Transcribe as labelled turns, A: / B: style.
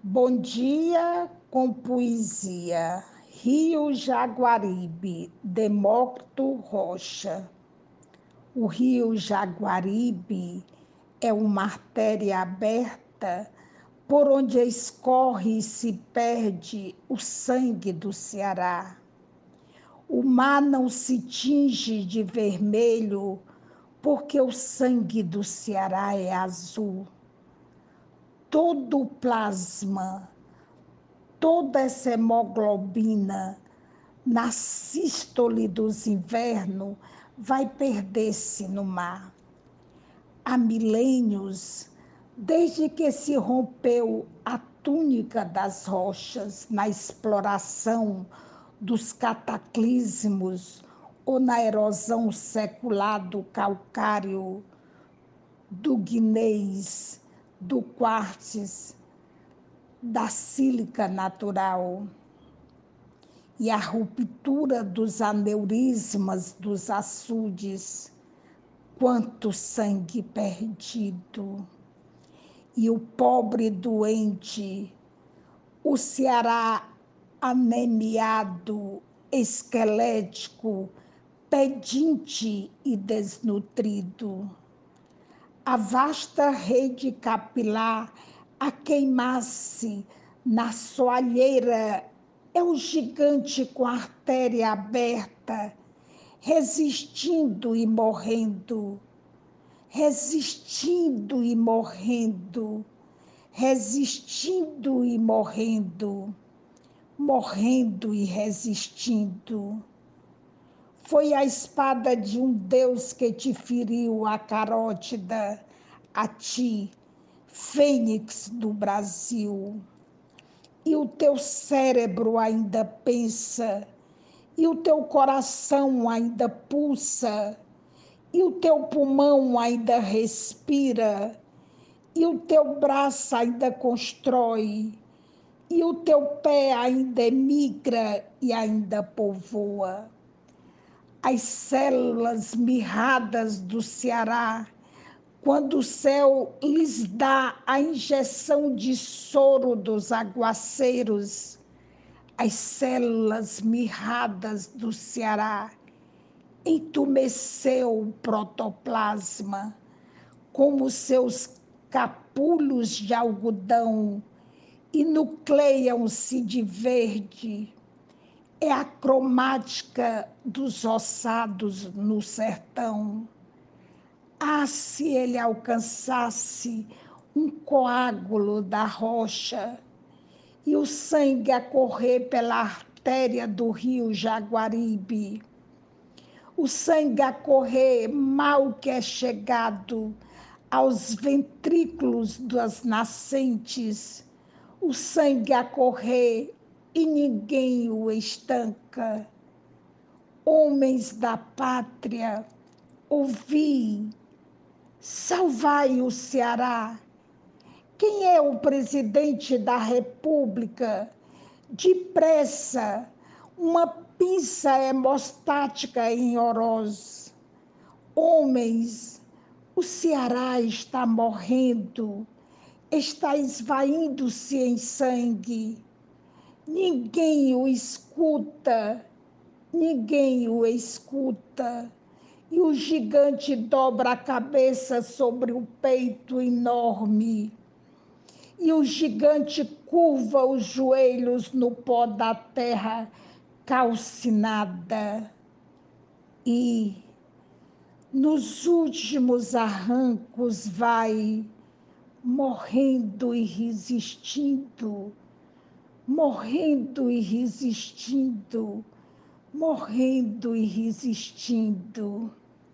A: Bom dia com poesia. Rio Jaguaribe, Demócrito Rocha. O rio Jaguaribe é uma artéria aberta por onde escorre e se perde o sangue do Ceará. O mar não se tinge de vermelho porque o sangue do Ceará é azul todo o plasma, toda essa hemoglobina na sístole dos invernos vai perder-se no mar. Há milênios, desde que se rompeu a túnica das rochas na exploração dos cataclismos ou na erosão secular do calcário, do guinês, do quartz, da sílica natural e a ruptura dos aneurismas dos açudes, quanto sangue perdido. E o pobre doente, o Ceará anemiado, esquelético, pedinte e desnutrido a vasta rede capilar a queimar-se na soalheira é o gigante com a artéria aberta, resistindo e morrendo, resistindo e morrendo, resistindo e morrendo, morrendo e resistindo. Foi a espada de um Deus que te feriu a carótida, a ti, fênix do Brasil. E o teu cérebro ainda pensa, e o teu coração ainda pulsa, e o teu pulmão ainda respira, e o teu braço ainda constrói, e o teu pé ainda emigra e ainda povoa as células mirradas do Ceará, quando o céu lhes dá a injeção de soro dos aguaceiros, as células mirradas do Ceará entumeceu o protoplasma, como seus capulhos de algodão, e nucleiam-se de verde é a cromática dos ossados no sertão. Ah, se ele alcançasse um coágulo da rocha e o sangue a correr pela artéria do rio Jaguaribe, o sangue a correr mal que é chegado aos ventrículos das nascentes, o sangue a correr e ninguém o estanca. Homens da pátria, ouvi, salvai o Ceará. Quem é o presidente da República? Depressa, uma pinça hemostática em Oroz. Homens, o Ceará está morrendo, está esvaindo-se em sangue Ninguém o escuta, ninguém o escuta. E o gigante dobra a cabeça sobre o peito enorme. E o gigante curva os joelhos no pó da terra calcinada. E nos últimos arrancos vai morrendo e resistindo morrendo e resistindo, morrendo e resistindo.